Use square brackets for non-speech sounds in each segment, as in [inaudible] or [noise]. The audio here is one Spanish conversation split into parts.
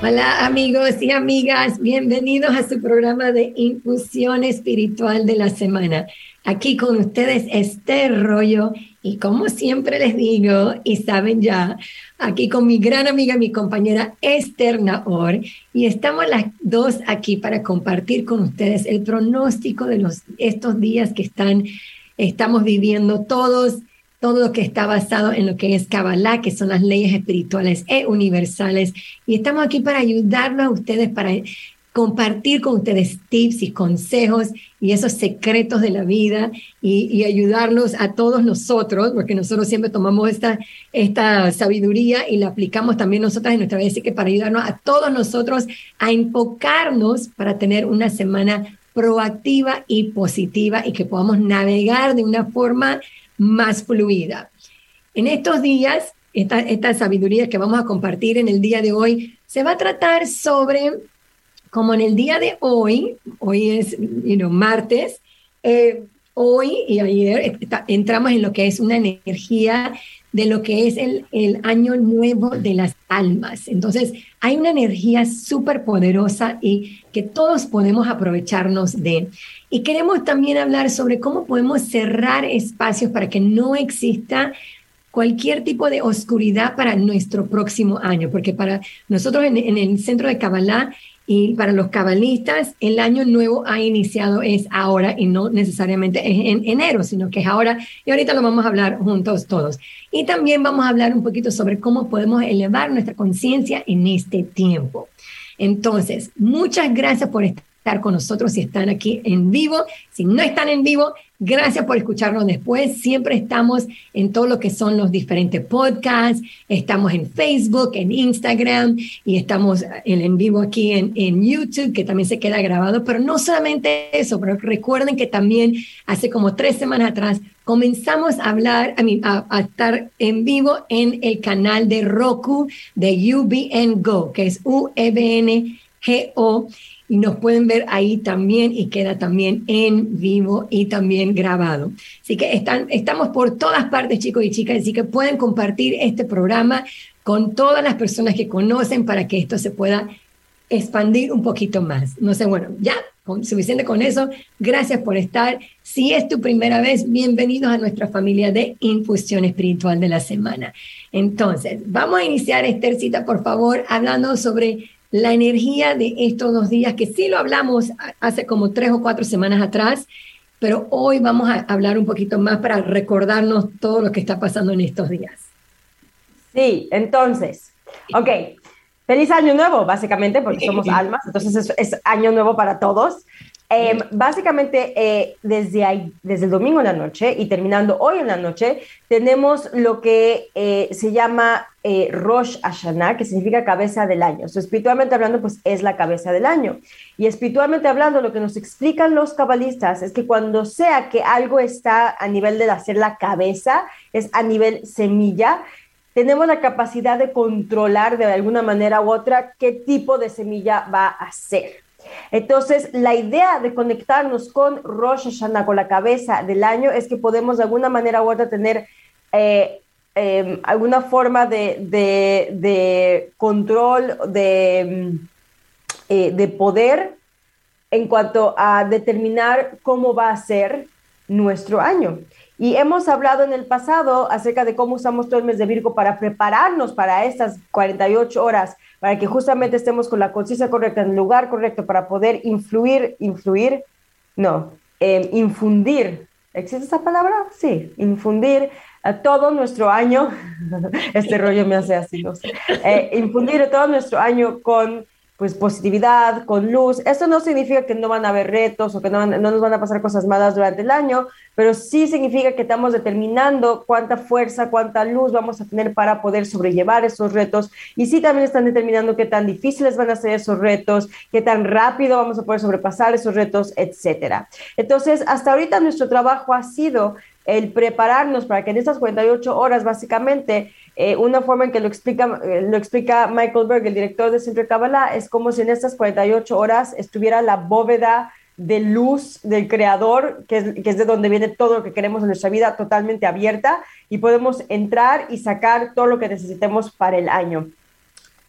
Hola amigos y amigas, bienvenidos a su programa de infusión espiritual de la semana. Aquí con ustedes Esther Rollo. Y como siempre les digo y saben ya, aquí con mi gran amiga, mi compañera Esther Naor. Y estamos las dos aquí para compartir con ustedes el pronóstico de los, estos días que están, estamos viviendo todos todo lo que está basado en lo que es Kabbalah, que son las leyes espirituales e universales. Y estamos aquí para ayudarlos a ustedes, para compartir con ustedes tips y consejos y esos secretos de la vida y, ayudarlos a todos nosotros, porque nosotros siempre tomamos esta, esta sabiduría y la aplicamos también nosotras en nuestra vida, así que para ayudarnos a todos nosotros a enfocarnos para tener una semana proactiva y positiva y que podamos navegar de una forma más fluida. En estos días, esta, esta sabiduría que vamos a compartir en el día de hoy se va a tratar sobre, como en el día de hoy, hoy es martes, eh, hoy y ayer entramos en lo que es una energía de lo que es el, el año nuevo de las almas. Entonces, hay una energía súper poderosa y que todos podemos aprovecharnos de. Y queremos también hablar sobre cómo podemos cerrar espacios para que no exista cualquier tipo de oscuridad para nuestro próximo año, porque para nosotros en, en el centro de Kabbalah y para los cabalistas, el año nuevo ha iniciado es ahora y no necesariamente es en enero, sino que es ahora. Y ahorita lo vamos a hablar juntos todos. Y también vamos a hablar un poquito sobre cómo podemos elevar nuestra conciencia en este tiempo. Entonces, muchas gracias por estar con nosotros si están aquí en vivo. Si no están en vivo, gracias por escucharnos después. Siempre estamos en todo lo que son los diferentes podcasts. Estamos en Facebook, en Instagram y estamos en, vivo aquí en, en YouTube, que también se queda grabado. Pero no solamente eso, pero recuerden que también hace como tres semanas atrás comenzamos a hablar, a, a, estar en vivo en el canal de Roku de UBN Go, que es U-E-B-N-G-O y nos pueden ver ahí también y queda también en vivo y también grabado. Así que están, estamos por todas partes, chicos y chicas, así que pueden compartir este programa con todas las personas que conocen para que esto se pueda expandir un poquito más. No sé, bueno, ya suficiente con eso. Gracias por estar. Si es tu primera vez, bienvenidos a nuestra familia de Infusión Espiritual de la Semana. Entonces, vamos a iniciar, Esthercita, por favor, hablando sobre la energía de estos dos días, que sí lo hablamos hace como tres o cuatro semanas atrás, pero hoy vamos a hablar un poquito más para recordarnos todo lo que está pasando en estos días. Sí, entonces, ok, feliz año nuevo, básicamente, porque somos almas, entonces es, es año nuevo para todos. Em, básicamente, eh, desde, desde el domingo en la noche y terminando hoy en la noche, tenemos lo que eh, se llama eh, Rosh Hashanah, que significa cabeza del año. espiritualmente hablando, pues es la cabeza del año. Y espiritualmente hablando, lo que nos explican los cabalistas es que cuando sea que algo está a nivel de hacer la cabeza, es a nivel semilla, tenemos la capacidad de controlar de alguna manera u otra qué tipo de semilla va a ser. Entonces, la idea de conectarnos con Rosh Hashanah, con la cabeza del año, es que podemos de alguna manera u otra tener eh, em, alguna forma de, control, de, mm, eh, de poder en cuanto a determinar cómo va a ser nuestro año. Y hemos hablado en el pasado acerca de cómo usamos todo el mes de Virgo para prepararnos para estas 48 horas, para que justamente estemos con la conciencia correcta, en el lugar correcto, para poder influir, influir, no, infundir. ¿Existe esa palabra? Sí, infundir a todo nuestro año, [laughs] este rollo me hace así, eh, infundir todo nuestro año con pues positividad, con luz. Esto no significa que no van a haber retos o que no, no, nos van a pasar cosas malas durante el año, pero sí significa que estamos determinando cuánta fuerza, cuánta luz vamos a tener para poder sobrellevar esos retos y sí también están determinando qué tan difíciles van a ser esos retos, qué tan rápido vamos a poder sobrepasar esos retos, etcétera. Entonces, hasta ahorita nuestro trabajo ha sido el prepararnos para que en estas 48 horas básicamente eh, una forma en que lo explica, eh, lo explica Michael Berg, el director de Centro de Kabbalah, es como si en estas 48 horas estuviera la bóveda de luz del creador, que es, que es, de donde viene todo lo que queremos en nuestra vida, totalmente abierta y podemos entrar y sacar todo lo que necesitemos para el año.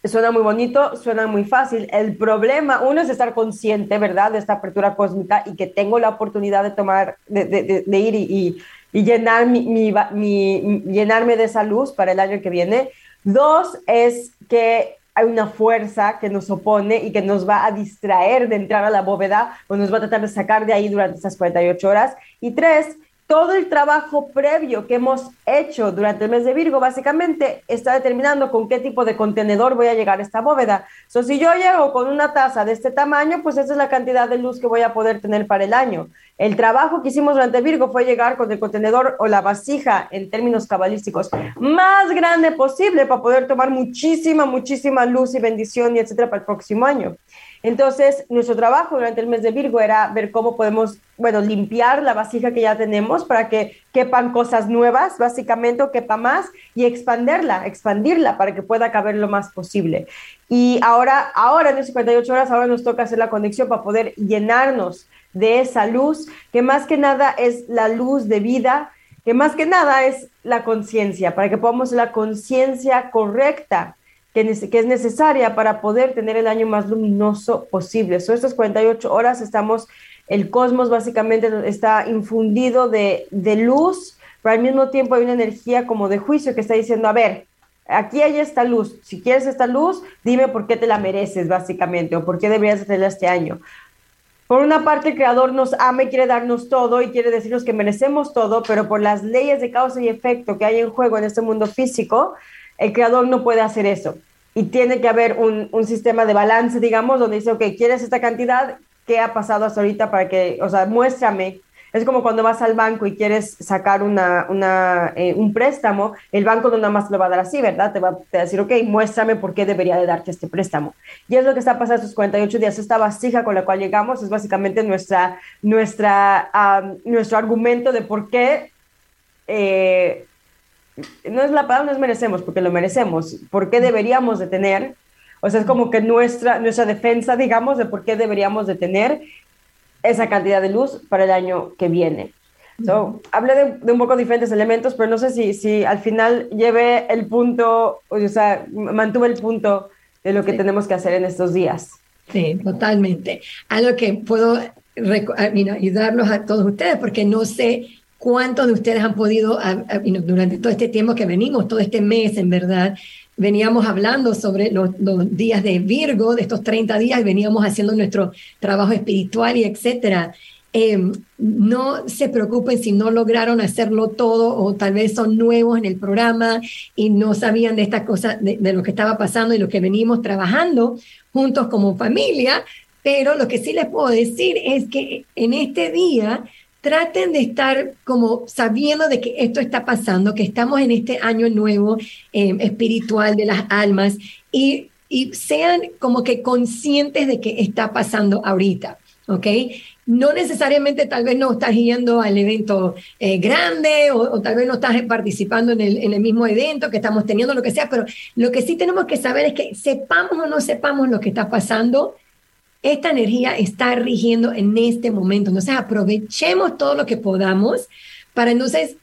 suena muy bonito, suena muy fácil. El problema, uno es estar consciente, ¿verdad?, de esta apertura cósmica y que tengo la oportunidad de tomar, de, ir y, mi, llenarme de esa luz para el año que viene. Dos es que hay una fuerza que nos opone y que nos va a distraer de entrar a la bóveda o nos va a tratar de sacar de ahí durante esas 48 horas. Y tres, todo el trabajo previo que hemos hecho durante el mes de Virgo básicamente está determinando con qué tipo de contenedor voy a llegar a esta bóveda. So, si yo llego con una taza de este tamaño, pues esa es la cantidad de luz que voy a poder tener para el año. El trabajo que hicimos durante Virgo fue llegar con el contenedor o la vasija, en términos cabalísticos, más grande posible para poder tomar muchísima, muchísima luz y bendición y etcétera para el próximo año. Entonces, nuestro trabajo durante el mes de Virgo era ver cómo podemos, bueno, limpiar la vasija que ya tenemos para que quepan cosas nuevas, básicamente, o quepa más, y expandirla, expandirla para que pueda caber lo más posible. Y ahora, ahora en 58 horas, ahora nos toca hacer la conexión para poder llenarnos de esa luz, que más que nada es la luz de vida, que más que nada es la conciencia, para que podamos la conciencia correcta que, es necesaria para poder tener el año más luminoso posible. Son estas 48 horas estamos, el cosmos básicamente está infundido de, de luz, pero al mismo tiempo hay una energía como de juicio que está diciendo, a ver, aquí hay esta luz, si quieres esta luz, dime por qué te la mereces básicamente o por qué deberías tenerla este año. Por una parte, el Creador nos ama y quiere darnos todo y quiere decirnos que merecemos todo, pero por las leyes de causa y efecto que hay en juego en este mundo físico, el creador no puede hacer eso. Y tiene que haber un, sistema de balance, digamos, donde dice, ok, ¿quieres esta cantidad? ¿Qué ha pasado hasta ahorita para que, o sea, muéstrame? Es como cuando vas al banco y quieres sacar una, una, eh, un préstamo, el banco no nada más lo va a dar así, ¿verdad? Te va, a decir, ok, muéstrame por qué debería de darte este préstamo. Y es lo que está pasando estos 48 días. Esta vasija con la cual llegamos es básicamente nuestra, nuestra, nuestro argumento de por qué eh, no es la palabra, nos merecemos, porque lo merecemos. ¿Por qué deberíamos de tener? O sea, es como que nuestra, nuestra defensa, digamos, de por qué deberíamos de tener esa cantidad de luz para el año que viene. So, hablé de, un poco diferentes elementos, pero no sé si, si al final lleve el punto, o sea, mantuve el punto de lo que tenemos que hacer en estos días. Sí, totalmente. Algo que puedo ayudarlos a todos ustedes, porque no sé ¿Cuántos de ustedes han podido, durante todo este tiempo que venimos, todo este mes en verdad, veníamos hablando sobre los, días de Virgo, de estos 30 días, veníamos haciendo nuestro trabajo espiritual y etcétera. Em, no se preocupen si no lograron hacerlo todo o tal vez son nuevos en el programa y no sabían de estas cosas, de, de lo que estaba pasando y lo que venimos trabajando juntos como familia, pero lo que sí les puedo decir es que en este día traten de estar como sabiendo de que esto está pasando, que estamos en este año nuevo eh, espiritual de las almas y, y, sean como que conscientes de que está pasando ahorita, ¿ok? No necesariamente tal vez no estás yendo al evento eh, grande o, o, tal vez no estás participando en el, en el mismo evento que estamos teniendo, lo que sea, pero lo que sí tenemos que saber es que sepamos o no sepamos lo que está pasando, esta energía está rigiendo en este momento. Entonces aprovechemos todo lo que podamos para entonces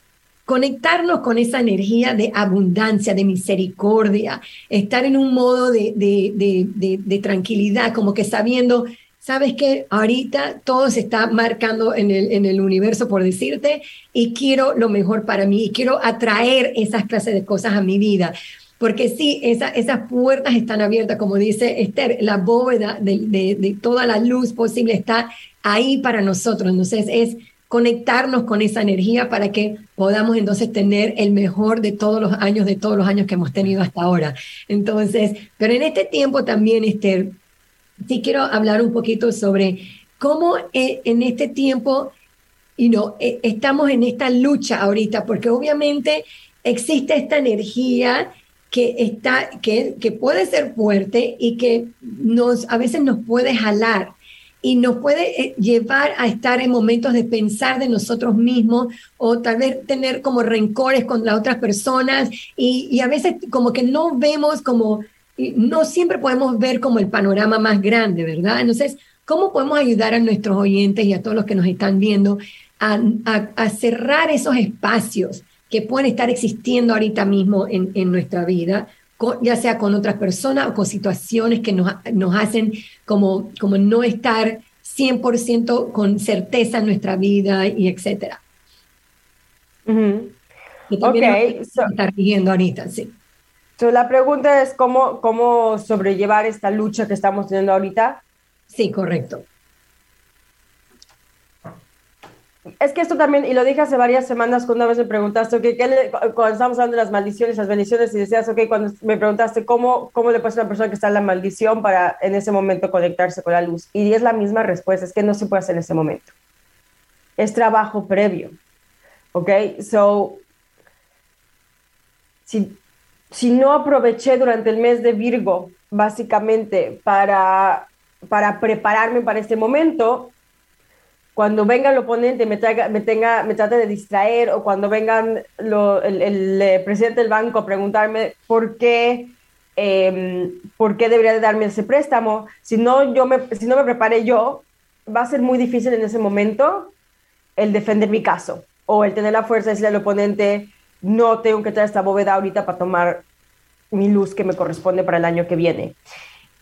conectarnos con esa energía de abundancia, de misericordia, estar en un modo de, de, tranquilidad, como que sabiendo, sabes que ahorita todo se está marcando en el, en el universo, por decirte, y quiero lo mejor para mí, y quiero atraer esas clases de cosas a mi vida porque sí, esas puertas están abiertas, como dice Esther, la bóveda de, toda la luz posible está ahí para nosotros. Entonces es conectarnos con esa energía para que podamos entonces tener el mejor de todos los años, de todos los años que hemos tenido hasta ahora. Entonces, pero en este tiempo también, Esther, sí quiero hablar un poquito sobre cómo eh, en este tiempo, y no, eh, estamos en esta lucha ahorita, porque obviamente existe esta energía que, está, que, que puede ser fuerte y que nos, a veces nos puede jalar y nos puede eh, llevar a estar en momentos de pensar de nosotros mismos o tal vez tener como rencores con las otras personas y, y, a veces como que no vemos como, no siempre podemos ver como el panorama más grande, ¿verdad? Entonces, ¿cómo podemos ayudar a nuestros oyentes y a todos los que nos están viendo a, a, a cerrar esos espacios? Que pueden estar existiendo ahorita mismo en, en nuestra vida ya sea con otras personas o con situaciones que nos, nos hacen como, como no estar 100% con certeza en nuestra vida y etcétera. También está rigiendo ahorita, sí. la pregunta es cómo, cómo sobrellevar esta lucha que estamos teniendo ahorita. Sí, correcto. Es que esto también, y lo dije hace varias semanas cuando una vez me preguntaste, ¿qué cuando estábamos hablando de las maldiciones, las bendiciones, y decías, ok, cuando me preguntaste cómo, cómo le pasa a una persona que está en la maldición para en ese momento conectarse con la luz. Y es la misma respuesta, es que no se puede hacer en ese momento. Es trabajo previo. ¿Ok? So, si, si no aproveché durante el mes de Virgo, básicamente, para, para prepararme para este momento, cuando venga el oponente me, traiga, me, tenga, me trate de distraer o cuando vengan el, eh, presidente del banco a preguntarme por qué, em, por qué debería de darme ese préstamo, si no, yo me, si no me preparé yo, va a ser muy difícil en ese momento el defender mi caso o el tener la fuerza de decirle al oponente, no tengo que traer esta bóveda ahorita para tomar mi luz que me corresponde para el año que viene.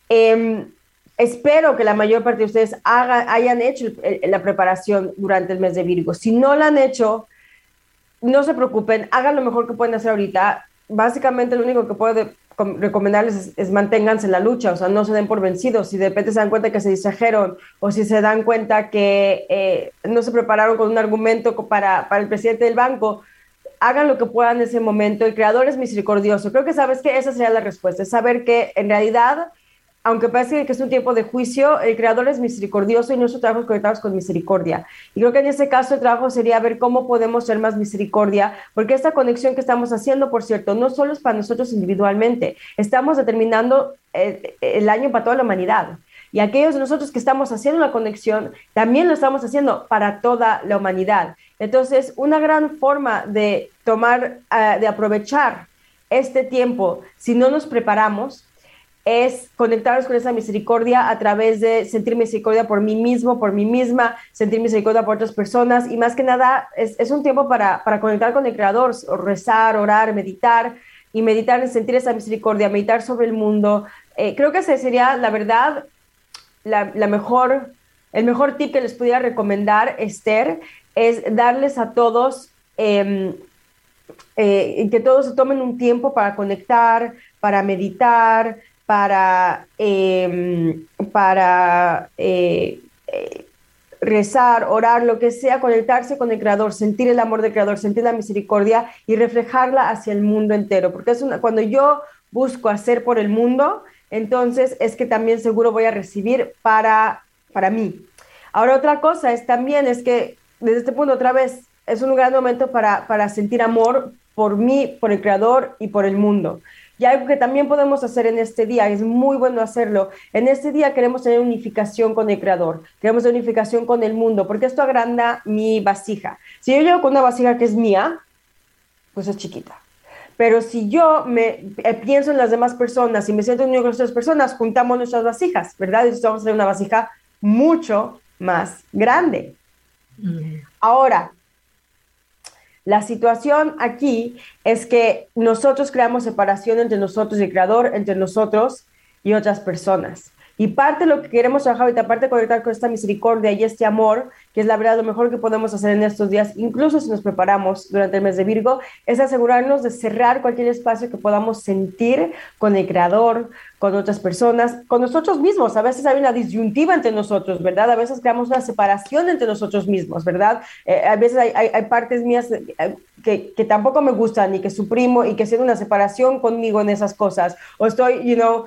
Eh, espero que la mayor parte de ustedes hayan hecho la preparación durante el mes de Virgo. Si no la han hecho, no se preocupen, hagan lo mejor que pueden hacer ahorita. Básicamente lo único que puedo recomendarles es, manténganse en la lucha, o sea, no se den por vencidos. Si de repente se dan cuenta que se distrajeron o si se dan cuenta que eh, no se prepararon con un argumento para, para el presidente del banco, hagan lo que puedan en ese momento. El creador es misericordioso. Creo que sabes que esa sería la respuesta, es saber que en realidad aunque parece que es un tiempo de juicio, el creador es misericordioso y nosotros trabajamos conectados con misericordia. Y creo que en ese caso el trabajo sería ver cómo podemos ser más misericordia, porque esta conexión que estamos haciendo, por cierto, no solo es para nosotros individualmente, estamos determinando eh, el, año para toda la humanidad. Y aquellos de nosotros que estamos haciendo la conexión, también lo estamos haciendo para toda la humanidad. Entonces, una gran forma de tomar, ah, de aprovechar este tiempo, si no nos preparamos, es conectarnos con esa misericordia a través de sentir misericordia por mí mismo, por mí misma, sentir misericordia por otras personas y más que nada es, un tiempo para, conectar con el Creador, rezar, orar, meditar y meditar en sentir esa misericordia, meditar sobre el mundo. Eh, creo que ese sería, la verdad, la, mejor, el mejor tip que les pudiera recomendar, Esther, es darles a todos... Em, eh, que todos tomen un tiempo para conectar, para meditar, para, em, para eh, eh, rezar, orar, lo que sea, conectarse con el Creador, sentir el amor del Creador, sentir la misericordia y reflejarla hacia el mundo entero. Porque es una, cuando yo busco hacer por el mundo, entonces es que también seguro voy a recibir para, para mí. Ahora otra cosa es también, es que desde este punto otra vez, es un gran momento para, para sentir amor por mí, por el Creador y por el mundo. Y algo que también podemos hacer en este día, es muy bueno hacerlo, en este día queremos tener unificación con el Creador, queremos unificación con el mundo, porque esto agranda mi vasija. Si yo llego con una vasija que es mía, pues es chiquita. Pero si yo me eh, pienso en las demás personas y me siento unido con otras personas, juntamos nuestras vasijas, ¿verdad? Y vamos a tener una vasija mucho más grande. Ahora, la situación aquí es que nosotros creamos separación entre nosotros y el creador, entre nosotros y otras personas. Y parte de lo que queremos trabajar ahorita, aparte de conectar con esta misericordia y este amor, que es la verdad lo mejor que podemos hacer en estos días, incluso si nos preparamos durante el mes de Virgo, es asegurarnos de cerrar cualquier espacio que podamos sentir con el Creador, con otras personas, con nosotros mismos. A veces hay una disyuntiva entre nosotros, ¿verdad? A veces creamos una separación entre nosotros mismos, ¿verdad? Eh, a veces hay, hay, partes mías eh, que, que, tampoco me gustan y que suprimo y que siento una separación conmigo en esas cosas. O estoy, you know,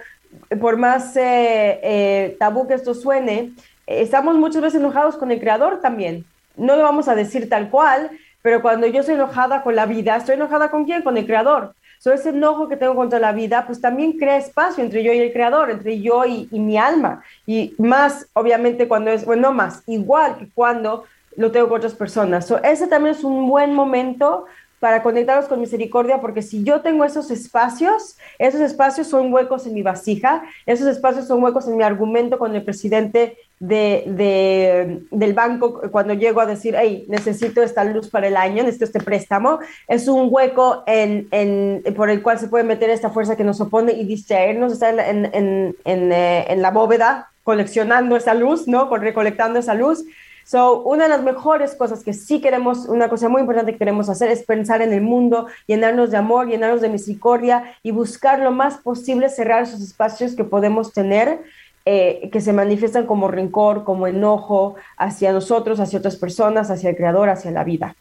por más eh, eh, tabú que esto suene, estamos muchas veces enojados con el creador también. No lo vamos a decir tal cual, pero cuando yo estoy enojada con la vida, ¿estoy enojada con quién? Con el creador. So, ese enojo que tengo contra la vida, pues también crea espacio entre yo y el creador, entre yo y, mi alma. Y más, obviamente, cuando es, bueno, no más, igual que cuando lo tengo con otras personas. So, ese también es un buen momento para conectaros con misericordia, porque si yo tengo esos espacios, esos espacios son huecos en mi vasija, esos espacios son huecos en mi argumento con el presidente de, del banco cuando llego a decir, hey, necesito esta luz para el año, necesito este préstamo, es un hueco en, en, por el cual se puede meter esta fuerza que nos opone y distraernos, estar en, en, eh, en la bóveda coleccionando esa luz, ¿no? Recolectando esa luz. So, una de las mejores cosas que sí queremos, una cosa muy importante que queremos hacer es pensar en el mundo, llenarnos de amor, llenarnos de misericordia y buscar lo más posible cerrar esos espacios que podemos tener eh, que se manifiestan como rencor, como enojo hacia nosotros, hacia otras personas, hacia el Creador, hacia la vida.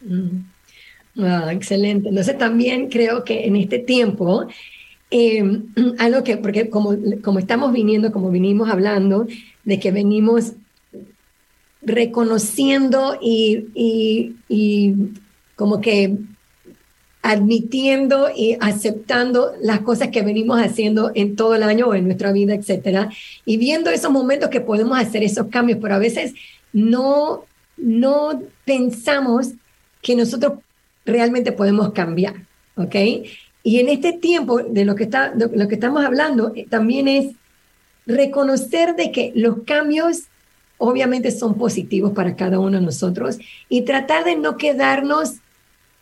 Mm. Ah, excelente. Entonces también creo que en este tiempo, em, [clears throat] algo que, porque como, como estamos viniendo, como vinimos hablando, de que venimos reconociendo y, y, como que admitiendo y aceptando las cosas que venimos haciendo en todo el año o en nuestra vida, etcétera, y viendo esos momentos que podemos hacer esos cambios, pero a veces no, no pensamos que nosotros realmente podemos cambiar, ¿ok? Y en este tiempo de lo que, está, de lo que estamos hablando, eh, también es reconocer de que los cambios obviamente son positivos para cada uno de nosotros y tratar de no quedarnos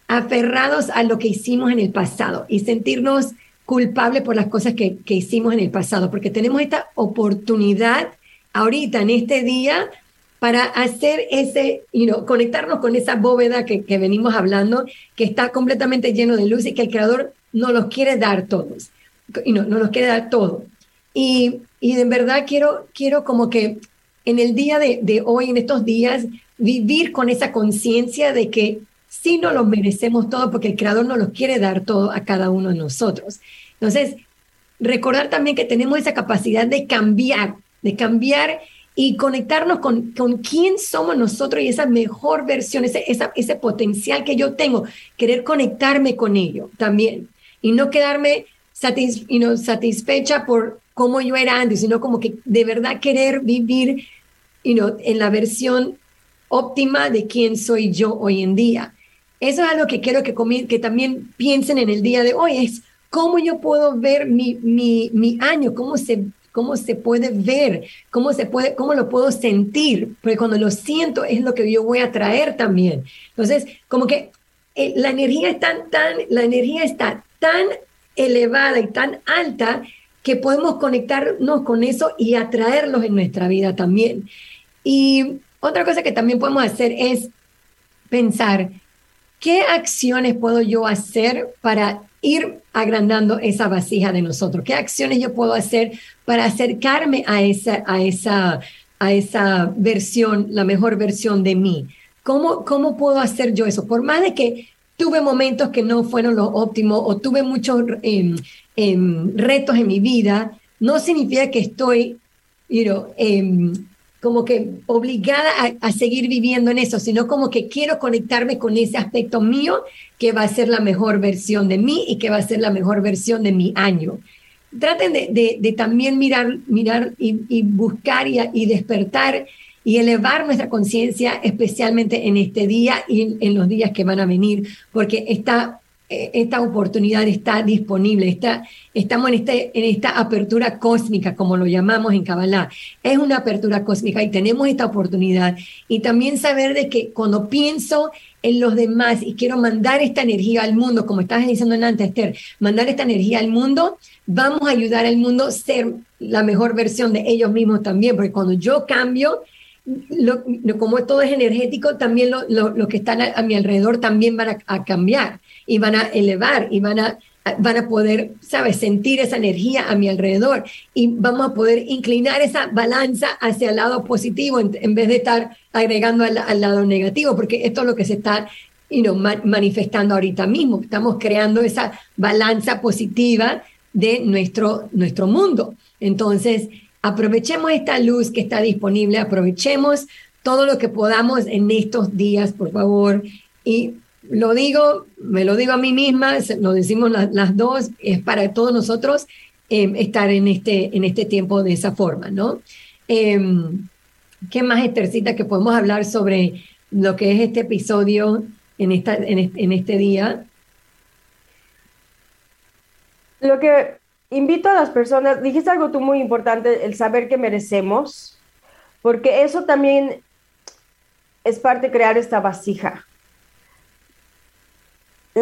aferrados a lo que hicimos en el pasado y sentirnos culpables por las cosas que, que hicimos en el pasado, porque tenemos esta oportunidad ahorita, en este día, para hacer ese, you know, conectarnos con esa bóveda que, que, venimos hablando, que está completamente lleno de luz y que el Creador nos los quiere dar todos, y no, nos los quiere dar todo. Y, y de verdad quiero, quiero como que en el día de, hoy, en estos días, vivir con esa conciencia de que sí nos los merecemos todo porque el Creador nos los quiere dar todo a cada uno de nosotros. Entonces, recordar también que tenemos esa capacidad de cambiar, de cambiar y conectarnos con, con quién somos nosotros y esa mejor versión, ese, ese potencial que yo tengo, querer conectarme con ello también y no quedarme satis, satisfecha por cómo yo era antes, sino como que de verdad querer vivir en la versión óptima de quién soy yo hoy en día. Eso es algo que quiero que, que también piensen en el día de hoy, es cómo yo puedo ver mi, mi, mi año, cómo se, cómo se puede ver, cómo, se puede, cómo lo puedo sentir, porque cuando lo siento es lo que yo voy a traer también. Entonces, como que eh, la energía está tan, la energía está tan elevada y tan alta que podemos conectarnos con eso y atraerlos en nuestra vida también. Y otra cosa que también podemos hacer es pensar, ¿qué acciones puedo yo hacer para ir agrandando esa vasija de nosotros? ¿Qué acciones yo puedo hacer para acercarme a esa, a esa, a esa versión, la mejor versión de mí? ¿Cómo, ¿Cómo puedo hacer yo eso? Por más de que tuve momentos que no fueron los óptimos o tuve muchos em, em, retos en mi vida, no significa que estoy you know, em, como que obligada a, seguir viviendo en eso, sino como que quiero conectarme con ese aspecto mío que va a ser la mejor versión de mí y que va a ser la mejor versión de mi año. Traten de, también mirar, mirar y, buscar y, despertar y elevar nuestra conciencia, especialmente en este día y en los días que van a venir, porque está esta oportunidad está disponible, está, estamos en, este, en esta apertura cósmica, como lo llamamos en Kabbalah. Es una apertura cósmica y tenemos esta oportunidad. Y también saber de que cuando pienso en los demás y quiero mandar esta energía al mundo, como estabas diciendo antes, Esther, mandar esta energía al mundo, vamos a ayudar al mundo a ser la mejor versión de ellos mismos también, porque cuando yo cambio, lo, como todo es energético, también lo, lo, que están a, mi alrededor también van a, cambiar y van a elevar y van a, van a poder, ¿sabes?, sentir esa energía a mi alrededor y vamos a poder inclinar esa balanza hacia el lado positivo en, vez de estar agregando al, lado negativo, porque esto es lo que se está you know, manifestando ahorita mismo. Estamos creando esa balanza positiva de nuestro, nuestro mundo. Entonces, Aprovechemos esta luz que está disponible, aprovechemos todo lo que podamos en estos días, por favor. Y lo digo, me lo digo a mí misma, lo decimos las, dos, es para todos nosotros em, estar en este, en este tiempo de esa forma, ¿no? Em, ¿Qué más, Estercita, que podemos hablar sobre lo que es este episodio en, esta, en este día? Lo que invito a las personas, dijiste algo tú muy importante, el saber que merecemos. porque eso también es parte de crear esta vasija.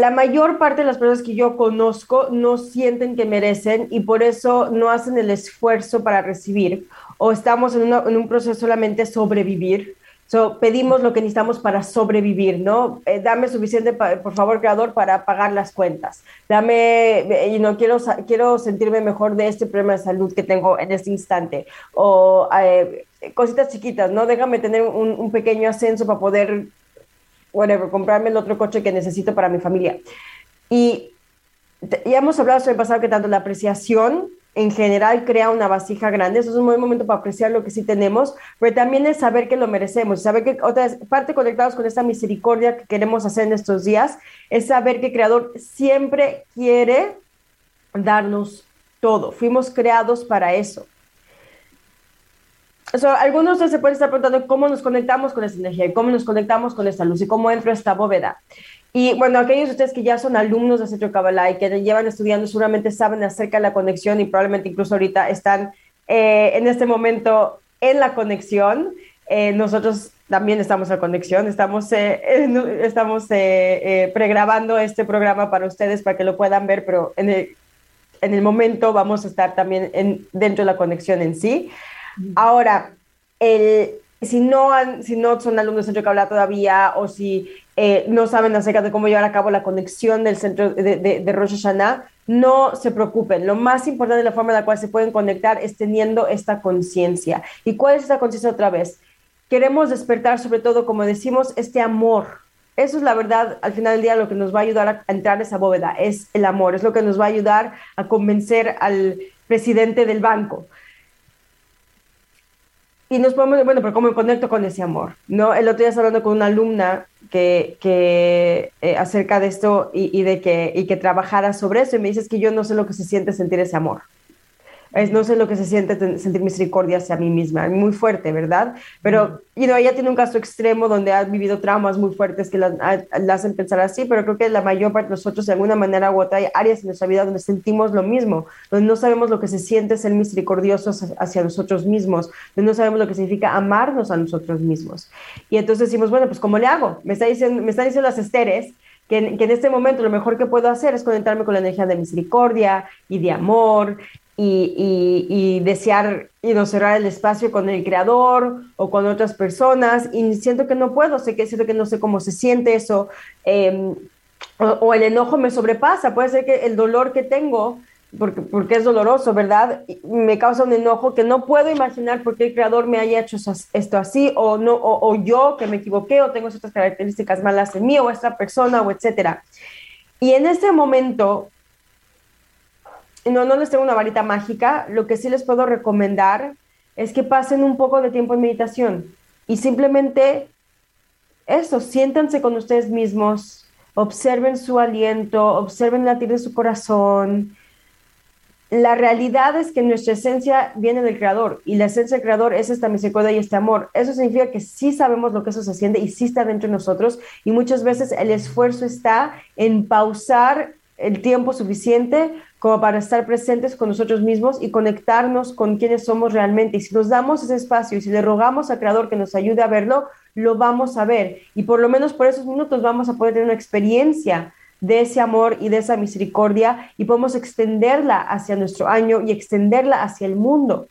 La mayor parte de las personas que yo conozco no sienten que merecen y por eso no hacen el esfuerzo para recibir o estamos en, en un proceso solamente sobrevivir So, pedimos lo que necesitamos para sobrevivir, ¿no? Eh, dame suficiente, por favor, creador, para pagar las cuentas. Dame, eh, no quiero, quiero sentirme mejor de este problema de salud que tengo en este instante. O eh, cositas chiquitas, ¿no? Déjame tener un, un, pequeño ascenso para poder, whatever, comprarme el otro coche que necesito para mi familia. Y ya hemos hablado sobre el pasado que tanto la apreciación en general crea una vasija grande. Eso es un buen momento para apreciar lo que sí tenemos, pero también es saber que lo merecemos, saber que otra parte conectados con esta misericordia que queremos hacer en estos días, es saber que el Creador siempre quiere darnos todo. Fuimos creados para eso. Algunos de ustedes se pueden estar preguntando cómo nos conectamos con esta energía y cómo nos conectamos con esta luz y cómo entro a esta bóveda. Y bueno, aquellos de ustedes que ya son alumnos de Centro Kabbalah y que llevan estudiando seguramente saben acerca de la conexión y probablemente incluso ahorita están eh, en este momento en la conexión. Eh, nosotros también estamos en conexión, estamos, eh, estamos pregrabando este programa para ustedes para que lo puedan ver, pero en el, en el momento vamos a estar también en, dentro de la conexión en sí. Ahora, el, si no, han, si no son alumnos de Centro Kabbalah todavía o si eh, no saben acerca de cómo llevar a cabo la conexión del centro de, de, de Rosh Hashanah, no se preocupen. Lo más importante de la forma en la cual se pueden conectar es teniendo esta conciencia. ¿Y cuál es esta conciencia otra vez? Queremos despertar sobre todo, como decimos, este amor. Eso es la verdad, al final del día, lo que nos va a ayudar a entrar en esa bóveda, es el amor, es lo que nos va a ayudar a convencer al presidente del banco, y nos podemos, bueno, pero ¿cómo me conecto con ese amor? ¿No? El otro día estaba hablando con una alumna que, que eh, acerca de esto y, y, de que, y que trabajara sobre eso y me dices que yo no sé lo que se siente sentir ese amor no sé lo que se siente sentir misericordia hacia mí misma, muy fuerte, ¿verdad? Pero, y no, ella tiene un caso extremo donde ha vivido traumas muy fuertes que la, hacen pensar así, pero creo que la mayor parte de nosotros, de alguna manera u otra, hay áreas en nuestra vida donde sentimos lo mismo, donde no sabemos lo que se siente ser misericordiosos hacia nosotros mismos, donde no sabemos lo que significa amarnos a nosotros mismos. Y entonces decimos, bueno, pues ¿cómo le hago? Me, está diciendo, me están diciendo las esteres que en, que en, este momento lo mejor que puedo hacer es conectarme con la energía de misericordia y de amor y, desear y no cerrar el espacio con el creador o con otras personas y siento que no puedo, sé que siento que no sé cómo se siente eso em, o, el enojo me sobrepasa, puede ser que el dolor que tengo porque, porque es doloroso, ¿verdad? Me causa un enojo que no puedo imaginar por qué el creador me haya hecho esto así, o, no, o, o yo que me equivoqué, o tengo ciertas características malas en mí, o esta persona, o etcétera. Y en este momento, no, no les tengo una varita mágica, lo que sí les puedo recomendar es que pasen un poco de tiempo en meditación y simplemente eso, siéntanse con ustedes mismos, observen su aliento, observen el latir de su corazón. La realidad es que nuestra esencia viene del Creador y la esencia del Creador es esta misericordia y este amor. Eso significa que sí sabemos lo que eso se siente y sí está dentro de nosotros y muchas veces el esfuerzo está en pausar el tiempo suficiente como para estar presentes con nosotros mismos y conectarnos con quienes somos realmente. Y si nos damos ese espacio y si le rogamos al Creador que nos ayude a verlo, lo vamos a ver. Y por lo menos por esos minutos vamos a poder tener una experiencia de ese amor y de esa misericordia y podemos extenderla hacia nuestro año y extenderla hacia el mundo.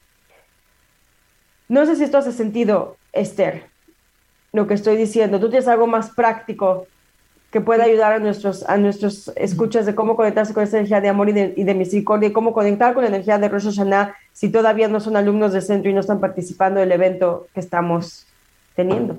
No sé si esto hace sentido, Esther, lo que estoy diciendo. Tú tienes algo más práctico que pueda ayudar a nuestros, a nuestros escuchas de cómo conectarse con esa energía de amor y de, y de misericordia y cómo conectar con la energía de Rosh Hashanah si todavía no son alumnos del centro y no están participando del evento que estamos teniendo.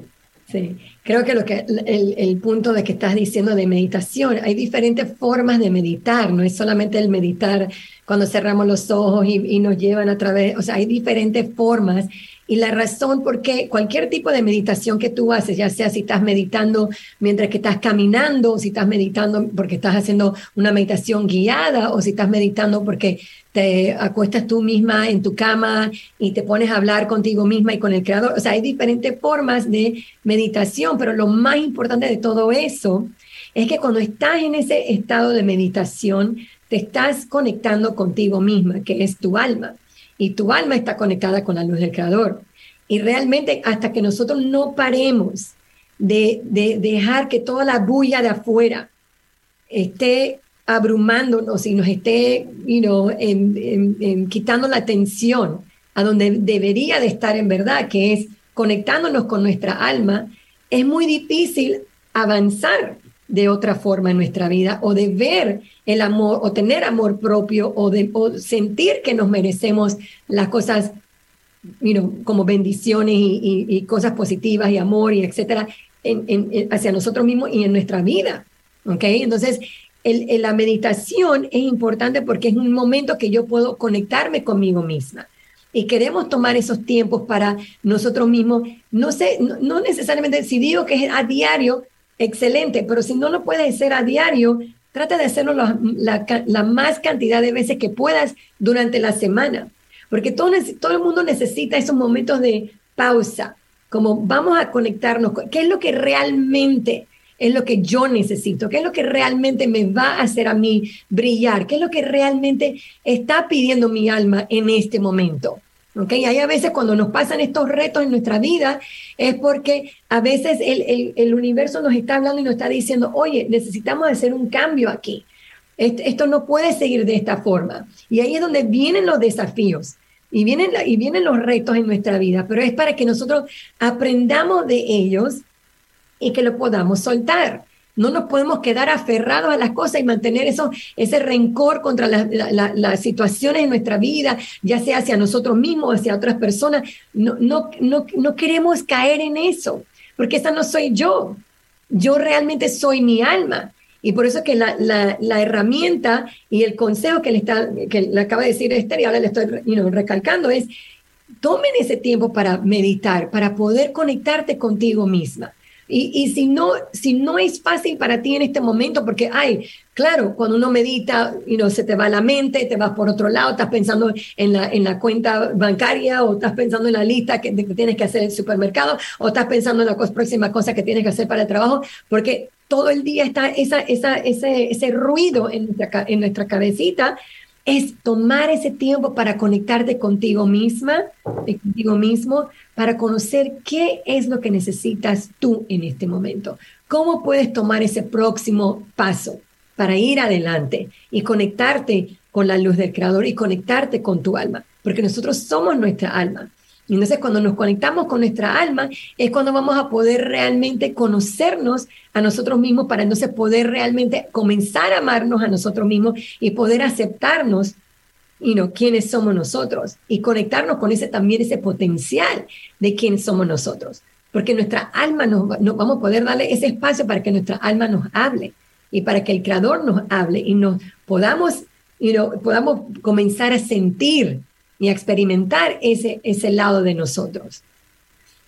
Sí, creo que, lo que el, el, punto de que estás diciendo de meditación, hay diferentes formas de meditar, no es solamente el meditar cuando cerramos los ojos y, nos llevan a través, o sea, hay diferentes formas y la razón por qué cualquier tipo de meditación que tú haces, ya sea si estás meditando mientras que estás caminando, o si estás meditando porque estás haciendo una meditación guiada, o si estás meditando porque te acuestas tú misma en tu cama y te pones a hablar contigo misma y con el creador. O sea, hay diferentes formas de meditación, pero lo más importante de todo eso es que cuando estás en ese estado de meditación, te estás conectando contigo misma, que es tu alma y tu alma está conectada con la luz del Creador. Y realmente hasta que nosotros no paremos de, dejar que toda la bulla de afuera esté abrumándonos y nos esté you quitando la atención a donde debería de estar en verdad, que es conectándonos con nuestra alma, es muy difícil avanzar de otra forma en nuestra vida o de ver el amor o tener amor propio o de sentir que nos merecemos las cosas como bendiciones y, cosas positivas y amor y etcétera hacia nosotros mismos y en nuestra vida. ¿ok? Entonces, la meditación es importante porque es un momento que yo puedo conectarme conmigo misma. Y queremos tomar esos tiempos para nosotros mismos. No sé, no, necesariamente, si digo que es a diario, excelente, pero si no lo puedes hacer a diario, trata de hacerlo la, más cantidad de veces que puedas durante la semana. Porque todo, todo el mundo necesita esos momentos de pausa, como vamos a conectarnos, ¿qué es lo que realmente es lo que yo necesito? ¿Qué es lo que realmente me va a hacer a mí brillar? ¿Qué es lo que realmente está pidiendo mi alma en este momento? ¿Ok? Hay a veces cuando nos pasan estos retos en nuestra vida, es porque a veces el, el, universo nos está hablando y nos está diciendo, oye, necesitamos hacer un cambio aquí. Esto, no puede seguir de esta forma. Y ahí es donde vienen los desafíos. Y vienen, y vienen los retos en nuestra vida, pero es para que nosotros aprendamos de ellos y que lo podamos soltar. No nos podemos quedar aferrados a las cosas y mantener eso, ese rencor contra las situaciones en nuestra vida, ya sea hacia nosotros mismos, hacia otras personas. No, no, no, no queremos caer en eso, porque esa no soy yo. Yo realmente soy mi alma. Y por eso que la, la, herramienta y el consejo que le, está, que le acaba de decir Esther, y ahora le estoy recalcando, es tomen ese tiempo para meditar, para poder conectarte contigo misma. Y, si, no, si no es fácil para ti en este momento, porque, ay, claro, cuando uno medita, you know, se te va la mente, te vas por otro lado, estás pensando en la, en la cuenta bancaria o estás pensando en la lista que, tienes que hacer en el supermercado o estás pensando en la próxima cosa que tienes que hacer para el trabajo, porque todo el día está esa, esa, ese, ese ruido en nuestra, en nuestra cabecita es tomar ese tiempo para conectarte contigo misma, contigo mismo, para conocer qué es lo que necesitas tú en este momento. ¿Cómo puedes tomar ese próximo paso para ir adelante y conectarte con la luz del Creador y conectarte con tu alma? Porque nosotros somos nuestra alma. Y entonces cuando nos conectamos con nuestra alma es cuando vamos a poder realmente conocernos a nosotros mismos para entonces poder realmente comenzar a amarnos a nosotros mismos y poder aceptarnos y no quiénes somos nosotros y conectarnos con ese también ese potencial de quién somos nosotros. Porque nuestra alma nos, nos vamos a poder darle ese espacio para que nuestra alma nos hable y para que el creador nos hable y nos podamos y no podamos comenzar a sentir y a experimentar ese, ese lado de nosotros.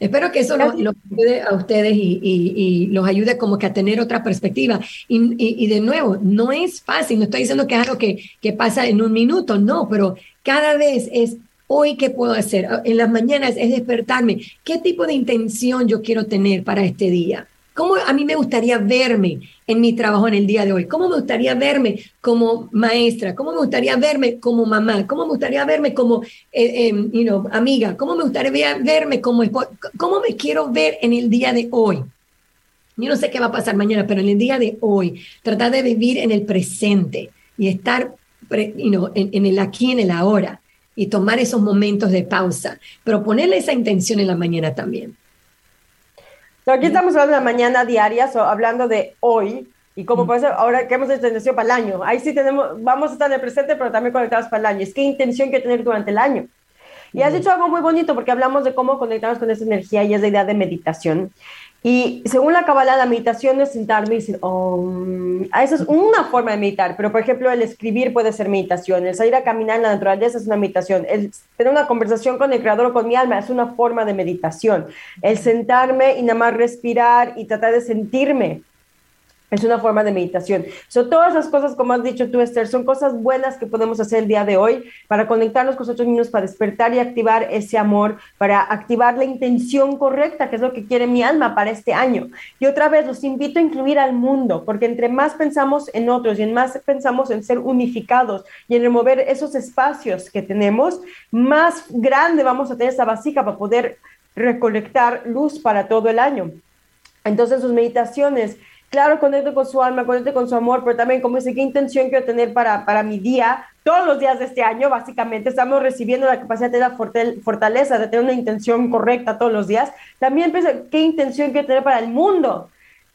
Espero que eso los ayude a ustedes y, los ayude como que a tener otra perspectiva. Y, de nuevo, no es fácil, no estoy diciendo que es algo que, que pasa en un minuto, no, pero cada vez es hoy qué puedo hacer. En las mañanas es despertarme. ¿Qué tipo de intención yo quiero tener para este día? ¿Cómo a mí me gustaría verme en mi trabajo en el día de hoy? ¿Cómo me gustaría verme como maestra? ¿Cómo me gustaría verme como mamá? ¿Cómo me gustaría verme como eh, em, amiga? ¿Cómo me gustaría verme como esposa? ¿Cómo me quiero ver en el día de hoy? Yo no sé qué va a pasar mañana, pero en el día de hoy, tratar de vivir en el presente y estar en, el aquí, en el ahora y tomar esos momentos de pausa, pero ponerle esa intención en la mañana también aquí estamos hablando de la mañana diaria, hablando de hoy, y como puede ser, ahora que hemos hecho intención para el año. Ahí sí tenemos, vamos a estar en el presente, pero también conectados para el año. Es qué intención que tener durante el año. Y has dicho algo muy bonito porque hablamos de cómo conectarnos con esa energía y esa idea de meditación. Y según la Kabbalah, la meditación es sentarme y decir, oh, esa es una forma de meditar, pero por ejemplo, el escribir puede ser meditación, el salir a caminar en la naturaleza es una meditación, el tener una conversación con el creador o con mi alma es una forma de meditación, el sentarme y nada más respirar y tratar de sentirme es una forma de meditación. Son todas esas cosas, como has dicho tú, Esther, son cosas buenas que podemos hacer el día de hoy para conectarnos con nosotros mismos, para despertar y activar ese amor, para activar la intención correcta, que es lo que quiere mi alma para este año. Y otra vez, los invito a incluir al mundo, porque entre más pensamos en otros y en más pensamos en ser unificados y en remover esos espacios que tenemos, más grande vamos a tener esa vasija para poder recolectar luz para todo el año. Entonces sus meditaciones, claro, conecto con su alma, conecto con su amor, pero también como dice, qué intención quiero tener para, para mi día, todos los días de este año, básicamente, estamos recibiendo la capacidad de la fortaleza, de tener una intención correcta todos los días. También pienso, qué intención quiero tener para el mundo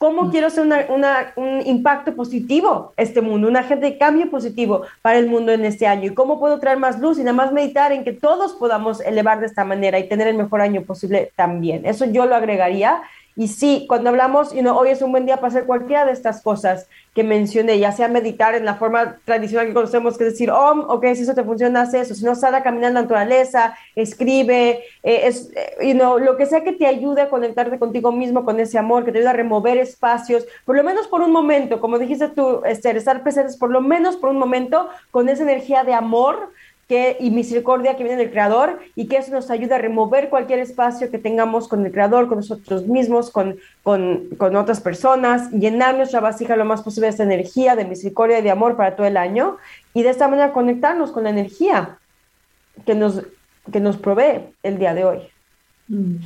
¿Cómo mm. quiero ser un impacto positivo este mundo, un agente de cambio positivo para el mundo en este año? ¿Y cómo puedo traer más luz y nada más meditar en que todos podamos elevar de esta manera y tener el mejor año posible también? Eso yo lo agregaría y sí, cuando hablamos, you hoy es un buen día para hacer cualquiera de estas cosas que mencioné, ya sea meditar en la forma tradicional que conocemos, que es decir, oh, ok, si eso te funciona, haz eso, si no, sale a caminar en la naturaleza, escribe, eh, es, eh, lo que sea que te ayude a conectarte contigo mismo, con ese amor, que te ayude a remover espacios, por lo menos por un momento, como dijiste tú, Esther, estar presentes por lo menos por un momento con esa energía de amor, que, y misericordia que viene del Creador y que eso nos ayuda a remover cualquier espacio que tengamos con el Creador, con nosotros mismos, con, con, con otras personas, llenar nuestra vasija lo más posible de esta energía de misericordia y de amor para todo el año y de esta manera conectarnos con la energía que nos, que nos provee el día de hoy. Mm.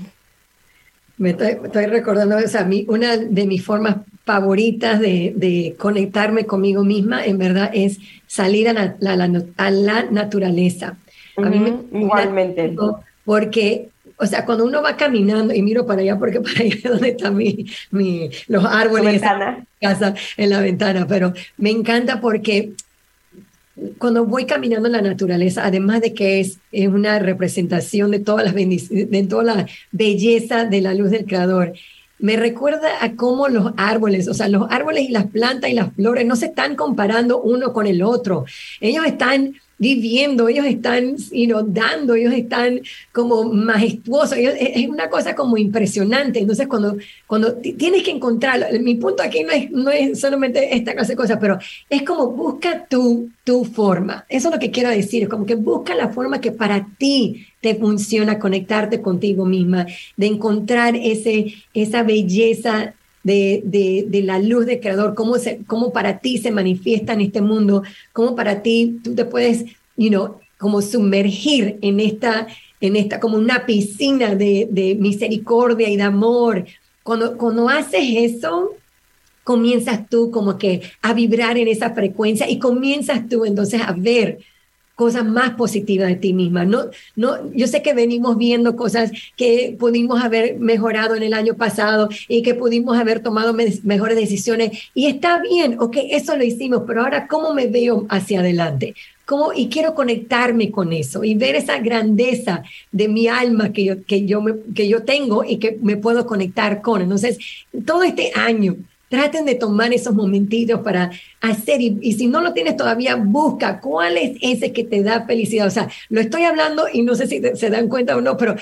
Me estoy, recordando, sea, mí, una de mis formas favoritas de, conectarme conmigo misma, en verdad, es salir a la, naturaleza. a mí me, igualmente. Porque, o sea, cuando uno va caminando, y miro para allá, porque [laughs] para allá es donde están mi, los árboles, casa, en la ventana, pero me encanta porque cuando voy caminando en la naturaleza, además de que es, es una representación de todas las de toda la belleza de la luz del Creador, me recuerda a cómo los árboles, o sea, los árboles y las plantas y las flores no se están comparando uno con el otro. Ellos están viviendo, ellos están dando, ellos están como majestuosos, es una cosa como impresionante. Entonces, cuando, cuando tienes que encontrar, mi punto aquí no es, no es solamente esta clase de cosas, pero es como busca tu, tu forma. Eso es lo que quiero decir, como que busca la forma que para ti te funciona conectarte contigo misma, de encontrar ese, esa belleza de, de, la luz del creador, cómo, cómo para ti se manifiesta en este mundo, cómo para ti tú te puedes, you know, como sumergir en esta, en esta como una piscina de, de misericordia y de amor. Cuando, cuando haces eso, comienzas tú como que a vibrar en esa frecuencia y comienzas tú entonces a ver cosas más positivas de ti misma. No, no, yo sé que venimos viendo cosas que pudimos haber mejorado en el año pasado y que pudimos haber tomado mejores decisiones y está bien, ok, eso lo hicimos, pero ahora cómo me veo hacia adelante. ¿Cómo? Y quiero conectarme con eso y ver esa grandeza de mi alma que yo, que yo, me, que yo tengo y que me puedo conectar con. Entonces, todo este año Traten de tomar esos momentitos para hacer, y, si no lo tienes todavía, busca cuál es ese que te da felicidad. O sea, lo estoy hablando y no sé si se dan cuenta o no, pero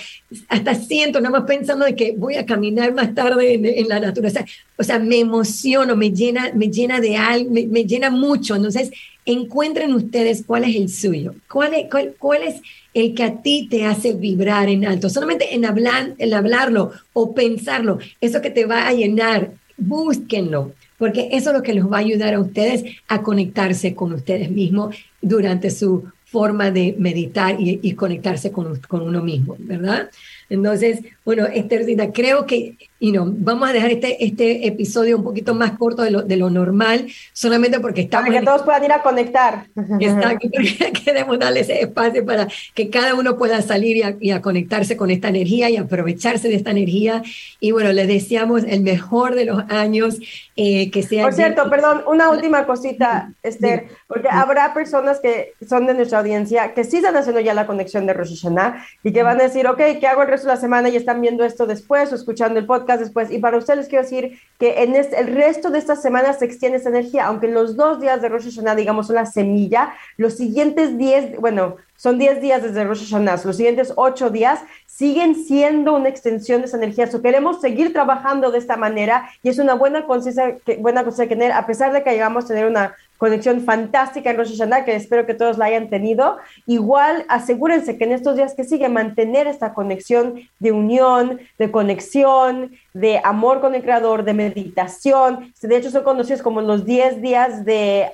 hasta siento, nada más pensando de que voy a caminar más tarde en, la naturaleza. O sea, me emociono, me llena, me llena de algo, me, llena mucho. Entonces, encuentren ustedes cuál es el suyo, cuál es, cuál, cuál es el que a ti te hace vibrar en alto. Solamente en, hablar, en hablarlo o pensarlo, eso que te va a llenar búsquenlo, porque eso es lo que les va a ayudar a ustedes a conectarse con ustedes mismos durante su forma de meditar y, conectarse con, con, uno mismo, ¿verdad? Entonces, bueno, Esthercita, creo que y no, vamos a dejar este, este episodio un poquito más corto de lo, de lo normal, solamente porque estamos... Para que todos puedan ir a conectar. [laughs] Exacto, [laughs] queremos darle ese espacio para que cada uno pueda salir y a, y a, conectarse con esta energía y aprovecharse de esta energía. Y bueno, les deseamos el mejor de los años, eh, que sea... Por cierto, perdón, una última cosita, Esther, porque habrá personas que son de nuestra audiencia que sí están haciendo ya la conexión de Rosh Hashanah y que van a decir, ok, ¿qué hago el resto de la semana? Y están viendo esto después o escuchando el podcast después. Y para ustedes les quiero decir que en este, el resto de estas semanas se extiende esa energía, aunque los dos días de Rosh Hashanah, digamos, son la semilla, los siguientes 10, bueno, son 10 días desde Rosh Hashanah, los siguientes 8 días siguen siendo una extensión de esa energía. So, queremos seguir trabajando de esta manera y es una buena conciencia, buena cosa que tener, a pesar de que llegamos a tener una conexión fantástica en Rosh Hashanah, que espero que todos la hayan tenido. Igual asegúrense que en estos días que siguen mantener esta conexión de unión, de conexión, de amor con el Creador, de meditación. De hecho, son conocidos como los 10 días de,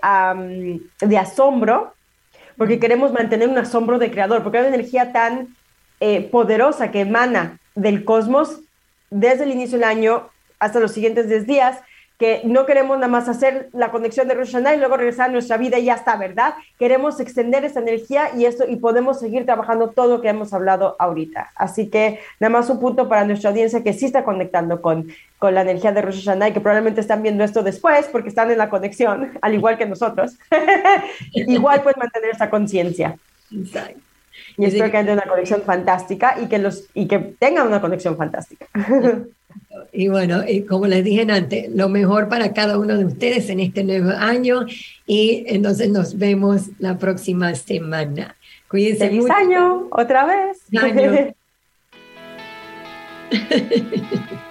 de asombro, porque queremos mantener un asombro de Creador, porque hay una energía tan eh, poderosa que emana del cosmos desde el inicio del año hasta los siguientes 10 días, que no queremos nada más hacer la conexión de Rosh y luego regresar a nuestra vida y ya está, ¿verdad? Queremos extender esa energía y esto y podemos seguir trabajando todo lo que hemos hablado ahorita. Así que nada más un punto para nuestra audiencia que sí está conectando con, con la energía de Rosh Hashanah y que probablemente están viendo esto después porque están en la conexión, [laughs] al igual que nosotros. [laughs] igual pueden mantener esa conciencia. Y espero que haya una conexión fantástica y que, los, y que tengan una conexión fantástica. [laughs] Y bueno, y como les dije antes, lo mejor para cada uno de ustedes en este nuevo año y entonces nos vemos la próxima semana. Cuídense ¡Feliz año! ¡Otra vez! Año. [laughs]